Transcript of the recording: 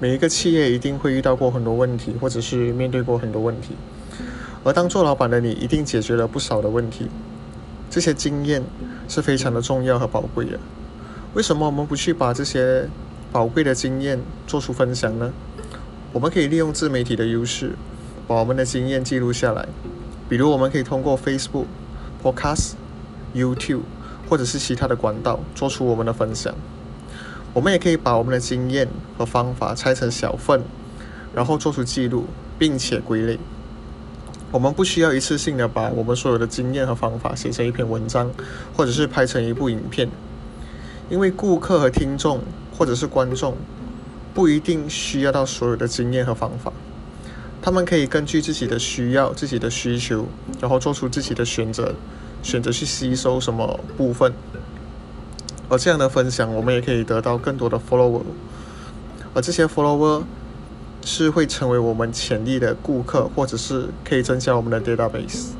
每一个企业一定会遇到过很多问题，或者是面对过很多问题。而当做老板的你，一定解决了不少的问题。这些经验是非常的重要和宝贵的。为什么我们不去把这些宝贵的经验做出分享呢？我们可以利用自媒体的优势，把我们的经验记录下来。比如，我们可以通过 Facebook、Podcast、YouTube 或者是其他的管道做出我们的分享。我们也可以把我们的经验和方法拆成小份，然后做出记录，并且归类。我们不需要一次性的把我们所有的经验和方法写成一篇文章，或者是拍成一部影片，因为顾客和听众或者是观众不一定需要到所有的经验和方法，他们可以根据自己的需要、自己的需求，然后做出自己的选择，选择去吸收什么部分。而这样的分享，我们也可以得到更多的 follower，而这些 follower 是会成为我们潜力的顾客，或者是可以增加我们的 database。